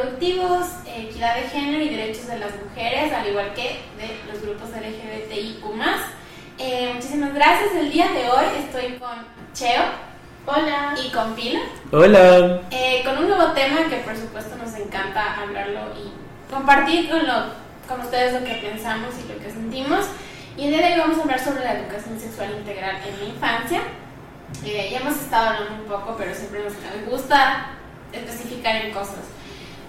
reproductivos, equidad de género y derechos de las mujeres, al igual que de los grupos LGBTIQ+. Eh, muchísimas gracias. El día de hoy estoy con Cheo. Hola. Y con Pila. Hola. Eh, con un nuevo tema que por supuesto nos encanta hablarlo y compartir con, lo, con ustedes lo que pensamos y lo que sentimos. Y el día de hoy vamos a hablar sobre la educación sexual integral en la infancia. Eh, ya hemos estado hablando un poco, pero siempre nos, gusta especificar en cosas.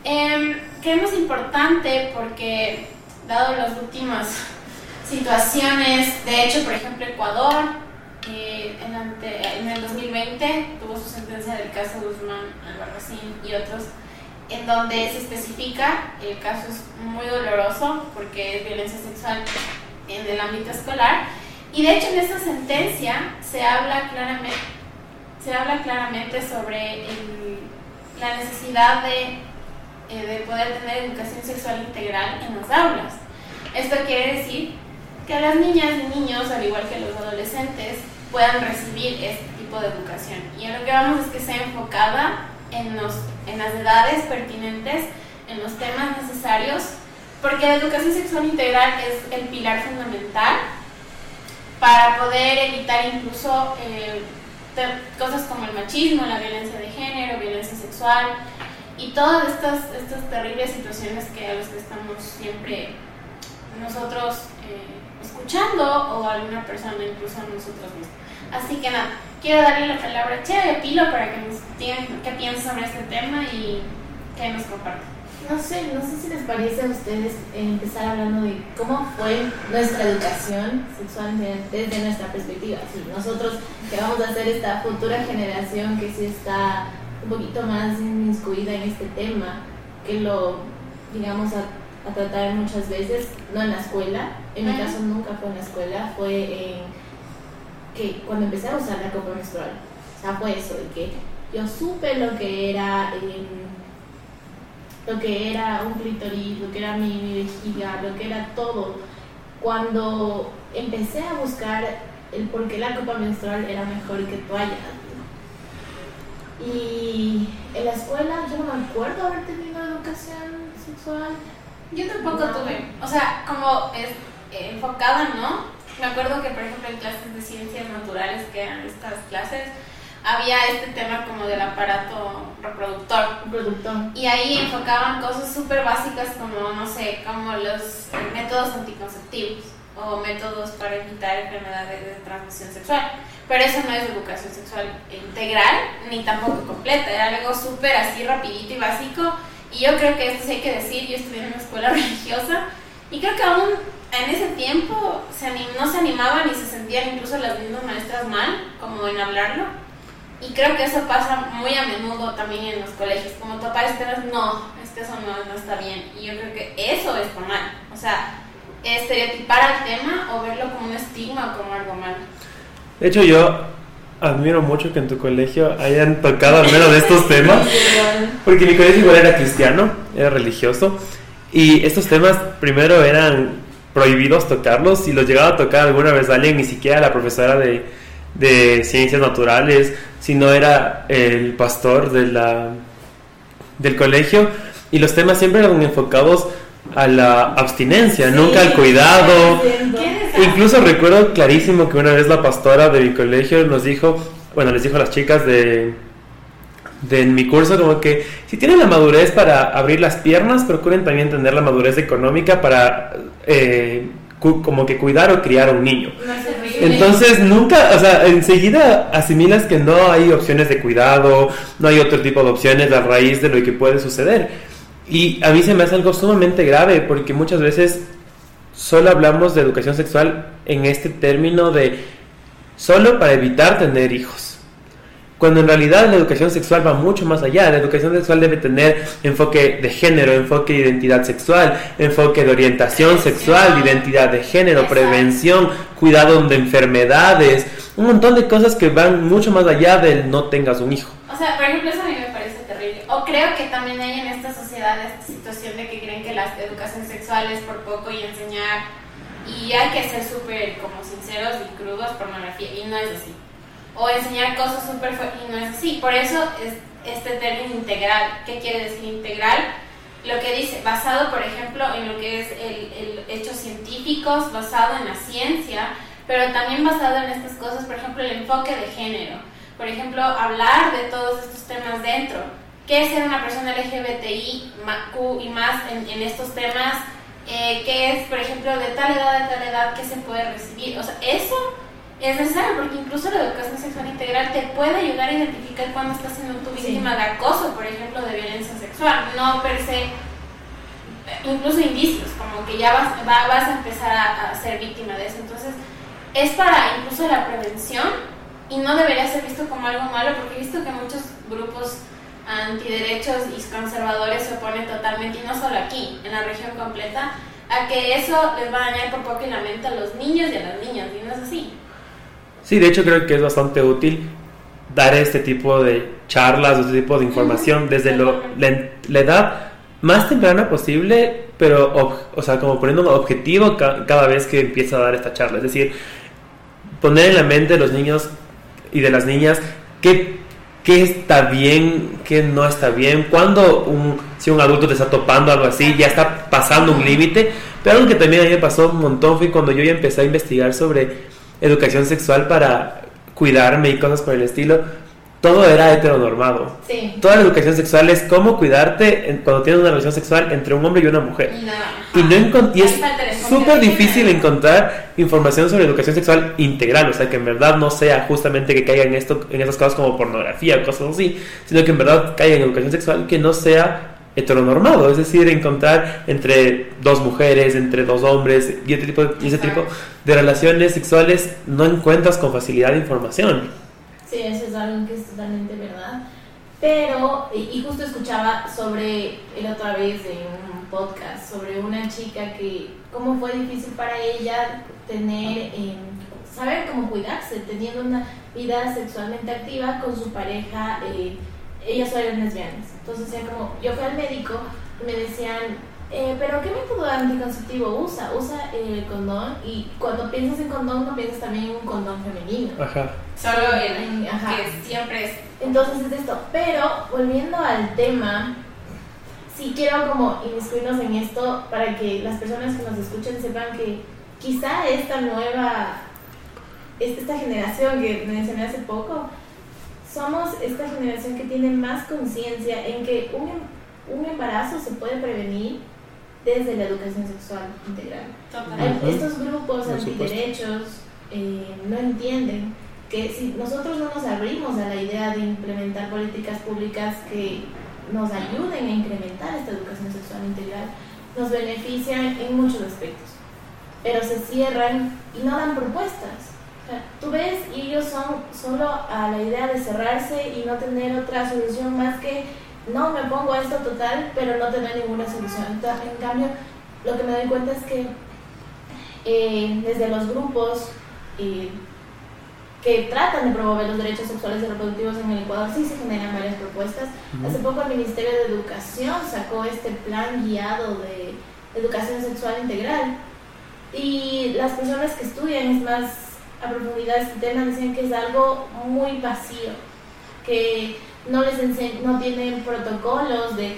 Eh, creemos importante porque, dado las últimas situaciones, de hecho, por ejemplo, Ecuador, eh, en, el 2020 tuvo su sentencia del caso Guzmán, Albarracín y otros, en donde se especifica, el caso es muy doloroso porque es violencia sexual en el ámbito escolar, y de hecho en esa sentencia se habla claramente, se habla claramente sobre la necesidad de, eh, de poder tener educación sexual integral en las aulas. Esto quiere decir que las niñas y niños, al igual que los adolescentes, puedan recibir este tipo de educación. Y a lo que vamos es que sea enfocada en, los, en las edades pertinentes, en los temas necesarios, porque la educación sexual integral es el pilar fundamental para poder evitar incluso eh, cosas como el machismo, la violencia de género, violencia sexual y todas estas, estas terribles situaciones que a las que estamos siempre nosotros eh, escuchando o alguna persona incluso nosotros mismos. Así que nada, quiero darle la palabra a Che Pilo para que nos digan qué piensa sobre este tema y que nos comparta no sé, no sé si les parece a ustedes empezar hablando de cómo fue nuestra educación sexual desde nuestra perspectiva. nosotros que vamos a ser esta futura generación que sí está un poquito más inmiscuida en este tema, que lo, digamos, a, tratar muchas veces, no en la escuela, en mi caso nunca fue en la escuela, fue en que cuando empecé a usar la copa menstrual, o sea, fue eso, de que yo supe lo que era... Eh, lo que era un clitoris, lo que era mi, vejiga, lo que era todo. Cuando empecé a buscar el por qué la copa menstrual era mejor que toalla. Y en la escuela yo no me acuerdo haber tenido educación sexual. Yo tampoco tuve. O sea, como es, eh, enfocada, ¿no? Me acuerdo que, por ejemplo, en clases de ciencias naturales, que eran estas clases, había este tema como del aparato reproductor. Reproductor. Y ahí enfocaban cosas súper básicas como, no sé, como los métodos anticonceptivos o métodos para evitar enfermedades de transmisión sexual. Pero eso no es educación sexual integral ni tampoco completa, era algo súper así rapidito y básico. Y yo creo que esto sí hay que decir, yo estudié en una escuela religiosa y creo que aún en ese tiempo se no se animaban y se sentían incluso las mismas maestras mal, como en hablarlo y creo que eso pasa muy a menudo también en los colegios, como topar temas, no, es que eso no, no está bien. Y yo creo que eso es mal. O sea, estereotipar al tema o verlo como un estigma o como algo malo. De hecho, yo admiro mucho que en tu colegio hayan tocado al menos de estos temas, porque mi colegio igual era cristiano, era religioso, y estos temas primero eran prohibidos tocarlos, si los llegaba a tocar alguna vez alguien, ni siquiera la profesora de, de ciencias naturales, sino era el pastor de la, del colegio y los temas siempre eran enfocados a la abstinencia, nunca al cuidado. Incluso recuerdo clarísimo que una vez la pastora de mi colegio nos dijo, bueno, les dijo a las chicas de, de mi curso como que si tienen la madurez para abrir las piernas, procuren también tener la madurez económica para eh, como que cuidar o criar a un niño. Entonces nunca, o sea, enseguida asimilas que no hay opciones de cuidado, no hay otro tipo de opciones a raíz de lo que puede suceder. Y a mí se me hace algo sumamente grave porque muchas veces solo hablamos de educación sexual en este término de solo para evitar tener hijos cuando en realidad la educación sexual va mucho más allá. La educación sexual debe tener enfoque de género, enfoque de identidad sexual, enfoque de orientación sexual, de identidad de género, prevención, cuidado de enfermedades, un montón de cosas que van mucho más allá del no tengas un hijo. O sea, por ejemplo, eso a mí me creo que también hay en esta sociedad esta situación de que creen que la educación sexual es por poco y enseñar y hay que ser súper como sinceros y crudos, pornografía, y no es así. O enseñar cosas súper y no es así. Por eso es este término integral. ¿Qué quiere decir integral? Lo que dice, basado por ejemplo en lo que es el, el hechos científicos, basado en la ciencia, pero también basado en estas cosas, por ejemplo, el enfoque de género. Por ejemplo, hablar de todos estos temas dentro. ¿Qué es ser una persona LGBTI y más en, en estos temas? Eh, ¿Qué es, por ejemplo, de tal edad a tal edad que se puede recibir? O sea, eso es necesario porque incluso la educación sexual integral te puede ayudar a identificar cuando estás siendo tu víctima de acoso, por ejemplo, de violencia sexual. No per se, incluso indicios, como que ya vas, vas a empezar a, a ser víctima de eso. Entonces, es para incluso la prevención y no debería ser visto como algo malo porque he visto que muchos grupos antiderechos y conservadores se oponen totalmente, y no solo aquí, en la región completa, a que eso les va a dañar por poco y la mente a los niños y a las niñas, y no es así. Sí, de hecho creo que es bastante útil dar este tipo de charlas, este tipo de información desde lo, la, edad más temprana posible, pero, o sea, como poniendo un objetivo cada vez que empieza a dar esta charla. Es decir, poner en la mente de los niños y de las niñas qué, qué está bien, qué no está bien, cuando un, si un adulto te está topando algo así, ya está pasando un límite. Pero algo que también a mí me pasó un montón fue cuando yo ya empecé a investigar sobre educación sexual para cuidarme y cosas por el estilo todo era heteronormado. Sí. Toda la educación sexual es cómo cuidarte cuando tienes una relación sexual entre un hombre y una mujer. Y, no y es súper difícil encontrar información sobre educación sexual integral, o sea, que en verdad no sea justamente que caiga en, esto, en esas cosas como pornografía o cosas así, sino que en verdad caiga en educación sexual que no sea heteronormado, es decir, encontrar entre dos mujeres, entre dos hombres y, ese tipo, y ese tipo de relaciones sexuales no encuentras con facilidad información. Sí, eso es algo que es totalmente verdad. Pero, y, justo escuchaba sobre, el otra vez en un podcast, sobre una chica que, cómo fue difícil para ella tener, eh, saber cómo cuidarse, teniendo una vida sexualmente activa con su pareja, eh, ellas eran lesbianas. Entonces, ya como, yo fui al médico y me decían, eh, pero ¿qué método anticonceptivo usa? Usa el condón y cuando piensas en condón no piensas también en un condón femenino. Ajá. Solo en, ajá. que siempre es. Entonces es esto. Pero volviendo al tema, sí quiero como inmiscuirnos en esto para que las personas que nos escuchen sepan que quizá esta nueva, esta generación que mencioné hace poco, somos esta generación que tiene más conciencia en que un, un embarazo se puede prevenir desde la educación sexual integral. Estos grupos antiderechos eh, no entienden que si nosotros no nos abrimos a la idea de implementar políticas públicas que nos ayuden a incrementar esta educación sexual integral, nos benefician en muchos aspectos, pero se cierran y no dan propuestas. tú ves y ellos son solo a la idea de cerrarse y no tener otra solución más que no me pongo esto total, pero no tener ninguna solución. En cambio, lo que me doy cuenta es que eh, desde los grupos eh, que tratan de promover los derechos sexuales y reproductivos en el Ecuador, sí se generan varias propuestas. Hace poco el Ministerio de Educación sacó este plan guiado de educación sexual integral y las personas que estudian es más a profundidad este tema dicen que es algo muy vacío, que no les no tienen protocolos de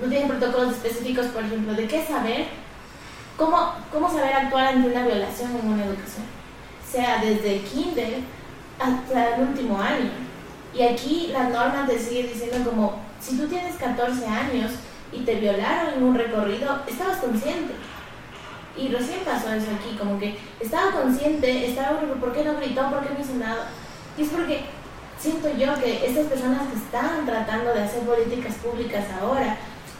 no tienen protocolos específicos, por ejemplo, de qué saber, cómo, cómo saber actuar ante una violación en una educación, sea desde kinder hasta el último año. Y aquí la norma te sigue diciendo como, si tú tienes 14 años y te violaron en un recorrido, estabas consciente. Y recién pasó eso aquí, como que estaba consciente, estaba, ¿por qué no gritó? ¿Por qué no hizo nada? Y es porque siento yo que estas personas que están tratando de hacer políticas públicas ahora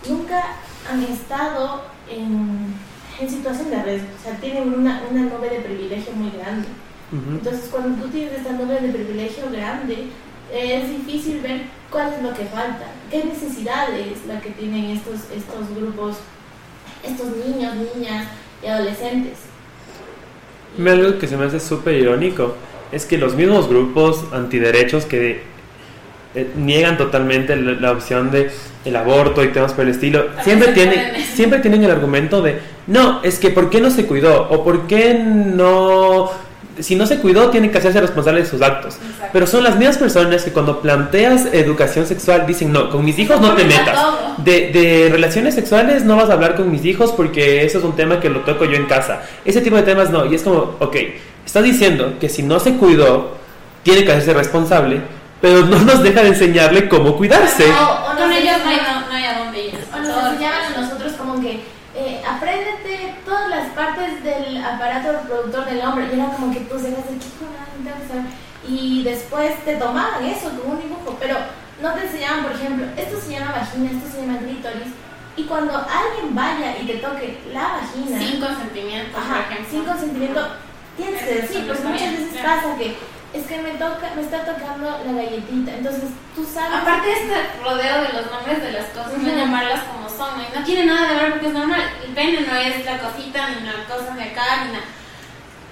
nunca han estado en, en situación de riesgo, o sea, tienen una, una nube de privilegio muy grande. Entonces, cuando tú tienes esta nube de privilegio grande, es difícil ver cuál es lo que falta, qué necesidades la que tienen estos, estos grupos, estos niños, niñas y adolescentes. Algo que se me hace súper irónico es que los mismos grupos antiderechos que eh, niegan totalmente la, opción de el aborto y temas por el estilo, siempre, tiene, siempre tienen el argumento de, no, es que ¿por qué no se cuidó? ¿O por qué no si no se cuidó, tiene que hacerse responsable de sus actos. Pero son las mismas personas que cuando planteas educación sexual dicen, no, con mis hijos no te metas. De, de, relaciones sexuales no vas a hablar con mis hijos porque eso es un tema que lo toco yo en casa. Ese tipo de temas no. Y es como, ok, estás diciendo que si no se cuidó, tiene que hacerse responsable, pero no nos deja de enseñarle cómo cuidarse. O, o con ellos no hay, no, no hay a dónde ir. O nos enseñaban a nosotros como que, eh, apréndete todas las partes del aparato reproductor del hombre. Y era como que tú se de y después te tomaban eso como un dibujo, pero no te enseñaban, por ejemplo, esto se llama vagina, esto se llama clítoris, y cuando alguien vaya y te toque la vagina... Sin consentimiento, ajá, Sin consentimiento, tienes que decir, porque muchas veces pasa que es que me toca, me está tocando la galletita, entonces tú sabes... Aparte de este rodeo de los nombres de las cosas, no llamarlas como son, no tiene nada de ver porque es normal, el pene no es la cosita, ni la cosa de acá, ni nada.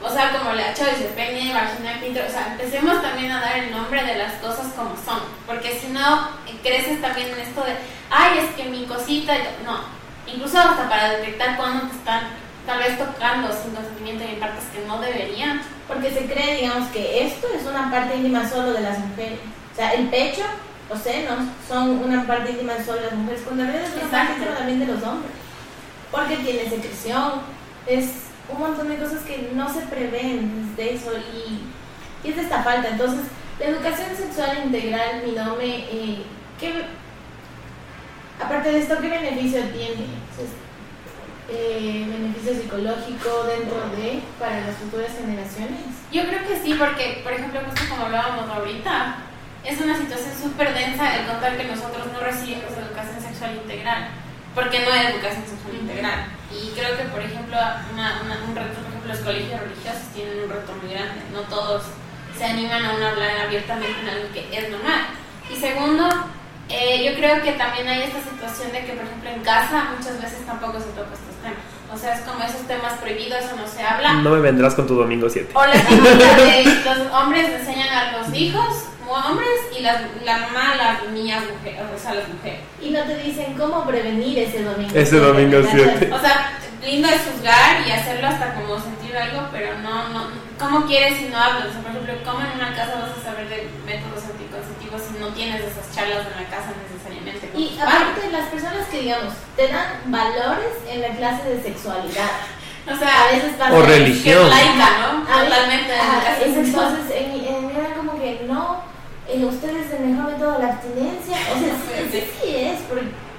O sea, como la dice pene, vagina, clítoris, o sea, empecemos también a dar el nombre de las cosas como son, porque si no, creces también en esto de, ay, es que mi cosita, no, incluso hasta para detectar cuándo te están tal vez tocando sin consentimiento y en partes que no deberían. Porque se cree, digamos, que esto es una parte íntima solo de las mujeres, o sea, el pecho, los senos, son una parte íntima solo de las mujeres, cuando en realidad es una parte íntima también de los hombres, porque tiene secreción, es un montón de cosas que no se prevén desde eso y, es de esta falta. Entonces, la educación sexual integral, mi nombre, eh, ¿qué, aparte de esto, ¿qué beneficio tiene? Eh, beneficio psicológico dentro de para las futuras generaciones? Yo creo que sí, porque, por ejemplo, justo como hablábamos ahorita, es una situación súper densa el contar que nosotros no recibimos educación sexual integral, porque no hay educación sexual integral. Y creo que, por ejemplo, una, un reto, por ejemplo, los colegios religiosos tienen un reto muy grande. No todos se animan a hablar abiertamente en algo que es normal. Y segundo, eh, yo creo que también hay esta situación de que, por ejemplo, en casa muchas veces tampoco se toca estos temas. O sea, es como esos temas prohibidos o no se habla. No me vendrás con tu domingo 7. O la de los hombres enseñan a los hijos hombres y la, la mamá las niñas mujeres, o sea, las mujeres. Y no te dicen cómo prevenir ese domingo. Ese domingo 7. O sea, lindo es juzgar y hacerlo hasta como sentir algo, pero no, no, ¿cómo quieres si no hablas? O sea, por ejemplo, ¿cómo en una casa vas a saber de métodos tienes esas charlas en la casa necesariamente? Y aparte, las personas que, digamos, te dan valores en la clase de sexualidad. O sea, a veces pasa o religión. laica, ¿no? Totalmente. entonces, en, en, era como que no eh, ustedes el mejor método la abstinencia. O sea, sí, sí, es,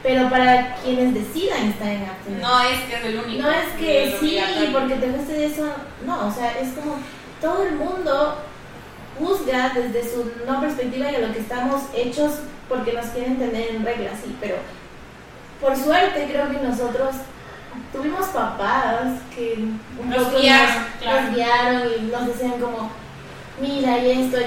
pero para quienes decidan estar en abstinencia. No es que es el único. No es que sí, porque te guste de eso. No, o sea, es como todo el mundo juzga desde su no perspectiva y a lo que estamos hechos porque nos quieren tener en reglas, sí, pero por suerte creo que nosotros tuvimos papás que un nos poco guiaron, nos guiaron y nos decían como mira y esto,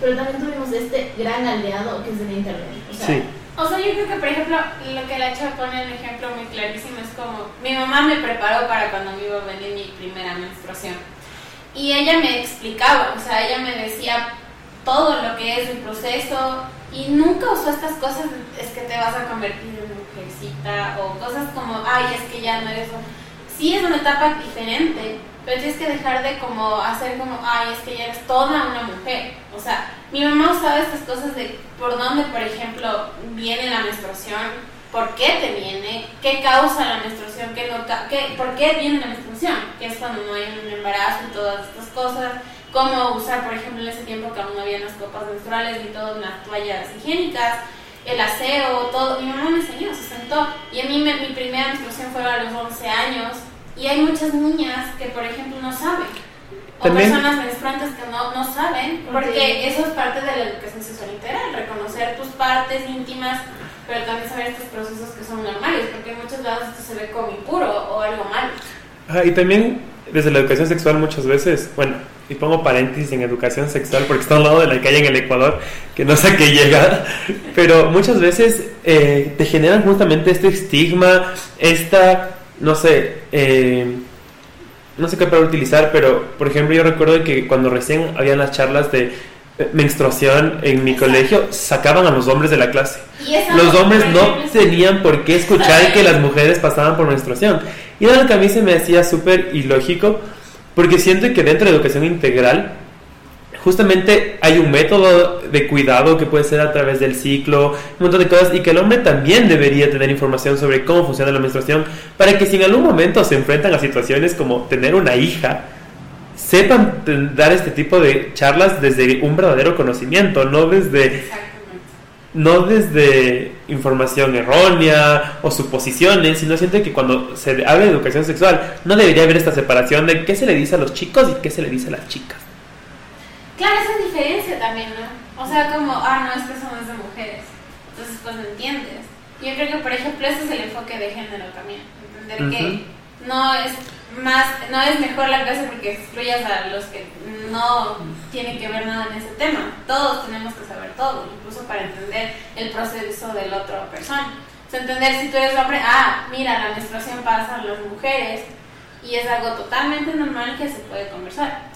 pero también tuvimos este gran aliado que es el internet. O sea, sí. O sea, yo creo que, por ejemplo, lo que la chava pone el ejemplo muy clarísimo es como, mi mamá me preparó para cuando me iba a venir mi primera menstruación. Y ella me explicaba, o sea, ella me decía todo lo que es el proceso y nunca usó estas cosas, es que te vas a convertir en mujercita o cosas como, ay, es que ya no eres... Sí es una etapa diferente, pero tienes que dejar de como hacer como, ay, es que ya eres toda una mujer. O sea, mi mamá usaba estas cosas de por dónde, por ejemplo, viene la menstruación, por qué te viene, qué causa la menstruación, qué no, qué, por qué viene la menstruación, que es cuando no hay un embarazo y todas estas cosas, cómo usar, por ejemplo, en ese tiempo que aún no había las copas menstruales ni todas las toallas higiénicas, el aseo, todo. Mi mamá me enseñó, se sentó. Y a mí mi primera menstruación fue a los 11 años. Y hay muchas niñas que, por ejemplo, no saben. O personas menstruantes que no, no saben, porque eso es parte de la educación sexual integral, reconocer tus partes íntimas, pero también saber estos procesos que son normales, porque en muchos lados esto se ve como impuro o algo malo. Ah, y también desde la educación sexual muchas veces, bueno, y pongo paréntesis en educación sexual porque está al lado de la calle en el Ecuador, que no sé qué llega, pero muchas veces eh, te generan justamente este estigma, esta no sé, eh, no sé qué para utilizar, pero por ejemplo yo recuerdo que cuando recién habían las charlas de menstruación en mi Exacto. colegio, sacaban a los hombres de la clase. Los hombres no tenían por qué escuchar que las mujeres pasaban por menstruación. Y era algo que a mí se me hacía súper ilógico, porque siento que dentro de educación integral, justamente hay un método de cuidado que puede ser a través del ciclo, un montón de cosas, y que el hombre también debería tener información sobre cómo funciona la menstruación, para que si en algún momento se enfrentan a situaciones como tener una hija, sepan dar este tipo de charlas desde un verdadero conocimiento, no desde no desde información errónea o suposiciones, sino siento que cuando se habla de educación sexual no debería haber esta separación de qué se le dice a los chicos y qué se le dice a las chicas. Claro, esa diferencia también, ¿no? O sea, como, ah, no, es que es de mujeres. Entonces, pues entiendes. Yo creo que, por ejemplo, ese es el enfoque de género también. Entender que no es más, no es mejor la clase porque excluyas a los que no tienen que ver nada en ese tema. Todos tenemos que saber todo, incluso para entender el proceso de la otra persona. Entender si tú eres hombre, ah, mira, la menstruación pasa a las mujeres y es algo totalmente normal que se puede conversar.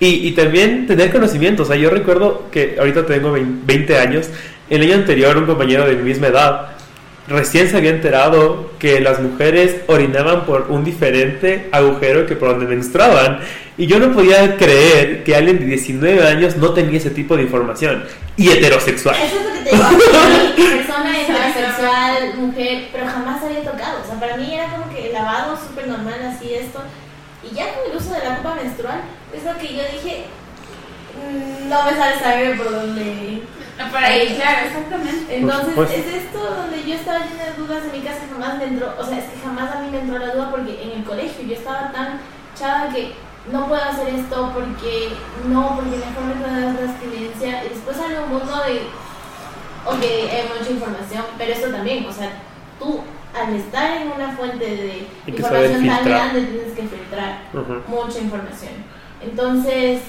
Y, y también tener conocimiento, o sea, yo recuerdo que ahorita tengo 20 años, el año anterior un compañero de mi misma edad recién se había enterado que las mujeres orinaban por un diferente agujero que por donde menstruaban. Y yo no podía creer que alguien de 19 años no tenía ese tipo de información. Y heterosexual. Eso es lo que te digo. persona heterosexual, mujer, pero jamás había tocado. O sea, para mí era como que lavado súper normal, así esto. Y ya con el uso de la copa menstrual, es lo que yo dije, mm, no me sale saber por dónde. Por ahí, claro, exactamente. Entonces, es esto donde yo estaba llena de dudas en mi casa, jamás me entró, o sea, es que jamás a mí me entró la duda porque en el colegio yo estaba tan chava que no puedo hacer esto porque no, porque mejor me das la experiencia y después sale un mundo de, ok, hay mucha información, pero esto también, o sea, tú al estar en una fuente de información tan grande tienes que filtrar Ujú. mucha información. Entonces,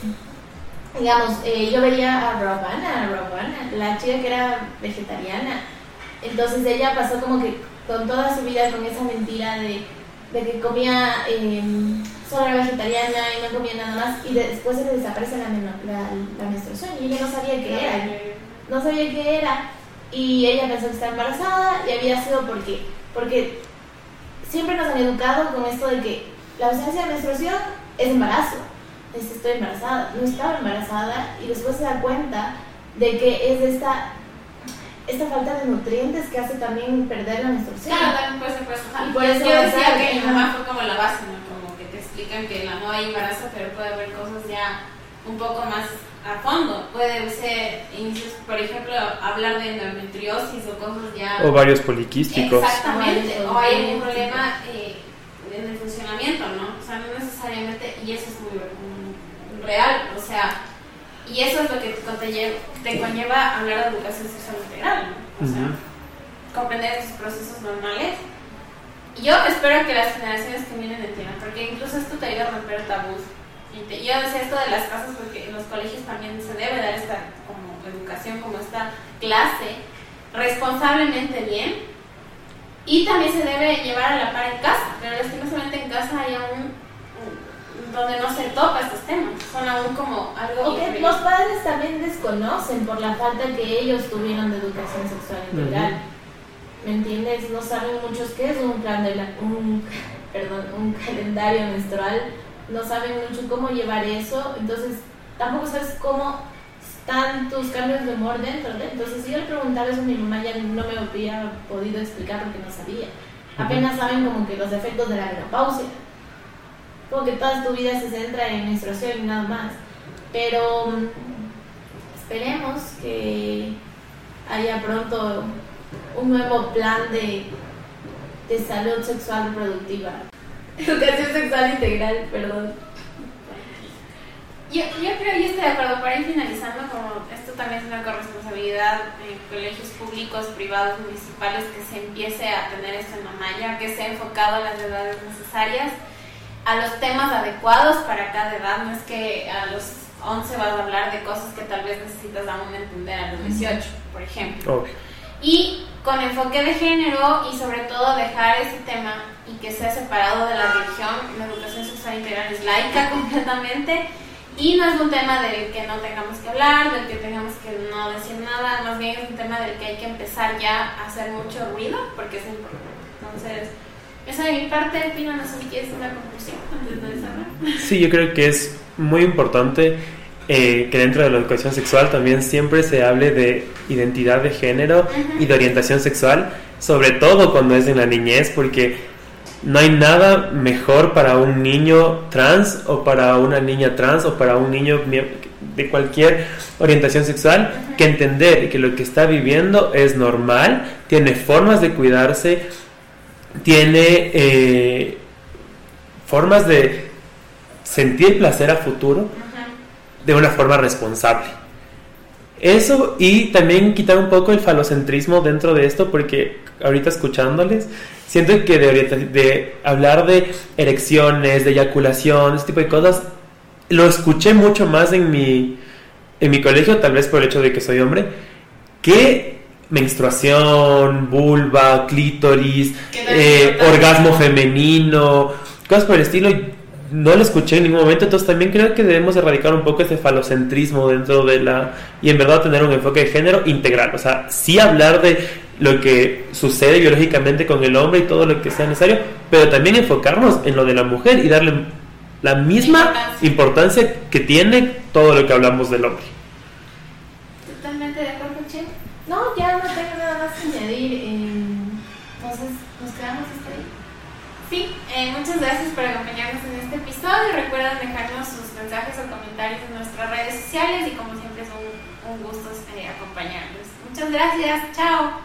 digamos, eh, yo veía a Robana, Robana, la chica que era vegetariana. Entonces ella pasó como que con toda su vida con esa mentira de, de que comía, eh, solo era vegetariana y no comía nada más y de- después se le desaparece la, la, la menstruación y ella no sabía qué era no sabía qué era y ella pensó que estaba embarazada y había sido porque porque siempre nos han educado con esto de que la ausencia de menstruación es embarazo es estoy embarazada no estaba embarazada y después se da cuenta de que es esta esta falta de nutrientes que hace también perder la menstruación Claro, también puede ser por eso. Ajá. Y por eso Yo decía que mi mamá fue como la base, ¿no? Como que te explican que la, no hay embarazo, pero puede haber cosas ya un poco más a fondo. Puede ser, inicios, por ejemplo, hablar de endometriosis o cosas ya... Ovarios poliquísticos. Exactamente, o hay algún problema eh, en el funcionamiento, ¿no? O sea, no necesariamente, y eso es muy mm, real, o sea, y eso es lo que te, conlle- te conlleva hablar de educación sexual integral, ¿no? O sea, Ujú. comprender esos procesos normales. Y yo espero que las generaciones que vienen entiendan, porque incluso esto te ayuda a romper tabús. Y te- yo decía esto de las casas porque en los colegios también se debe dar esta como educación, como esta clase, responsablemente bien. Y también se debe llevar a la par en casa, pero lastimosamente en casa hay aún un- donde no se toca estos temas, son aún como algo... o que los padres también desconocen por la falta que ellos tuvieron de educación sexual integral ¿me entiendes? no saben muchos qué es un plan de la- un perdón un calendario menstrual. No saben mucho cómo llevar eso. Entonces tampoco sabes cómo están tus cambios de humor dentro de entonces si yo le preguntaba eso a mi mamá ya no me había podido explicar porque no sabía. Apenas saben como que los efectos de la menopausia como que toda tu vida se centra en menstruación y nada más pero mm, esperemos que haya pronto un nuevo plan de, de salud sexual reproductiva. Educación sexual integral, perdón. Yo, yo creo, yo estoy de acuerdo, para ir finalizando, como esto también es una corresponsabilidad en colegios públicos, privados, municipales, que se empiece a tener esto en la malla, que sea enfocado a las edades necesarias, a los temas adecuados para cada edad, no es que a los 11 vas a hablar de cosas que tal vez necesitas aún entender a los 18, por ejemplo Obvio. y con enfoque de género y sobre todo dejar ese tema y que sea separado de la religión. La educación sexual integral es laica completamente Y no es un tema del que no tengamos que hablar, del que tengamos que no decir nada, más bien es un tema del que hay que empezar ya a hacer mucho ruido, porque es importante. Entonces, esa de mi parte, Pino, no sé si quieres una conclusión antes de. Sí, yo creo que es muy importante eh, que dentro de la educación sexual también siempre se hable de identidad de género y de orientación sexual, sobre todo cuando es en la niñez, porque no hay nada mejor para un niño trans o para una niña trans o para un niño de cualquier orientación sexual que entender que lo que está viviendo es normal, tiene formas de cuidarse, tiene eh, formas de sentir placer a futuro de una forma responsable. Eso y también quitar un poco el falocentrismo dentro de esto, porque ahorita escuchándoles, siento que de, de hablar de erecciones, de eyaculación, ese tipo de cosas, lo escuché mucho más en mi, en mi colegio, tal vez por el hecho de que soy hombre, que menstruación, vulva, clítoris, eh, orgasmo femenino, cosas por el estilo no lo escuché en ningún momento, entonces también creo que debemos erradicar un poco ese falocentrismo dentro de la... y en verdad tener un enfoque de género integral, o sea, sí hablar de lo que sucede biológicamente con el hombre y todo lo que sea necesario, pero también enfocarnos en lo de la mujer y darle la misma importancia que tiene todo lo que hablamos del hombre. Totalmente de acuerdo, Che. No, ya no tengo nada más que añadir. entonces, nos quedamos hasta ahí. Sí, eh, muchas gracias por acompañarnos en este episodio. Recuerden dejarnos sus mensajes o comentarios en nuestras redes sociales y como siempre es un, gusto eh, acompañarlos. Muchas gracias, chao.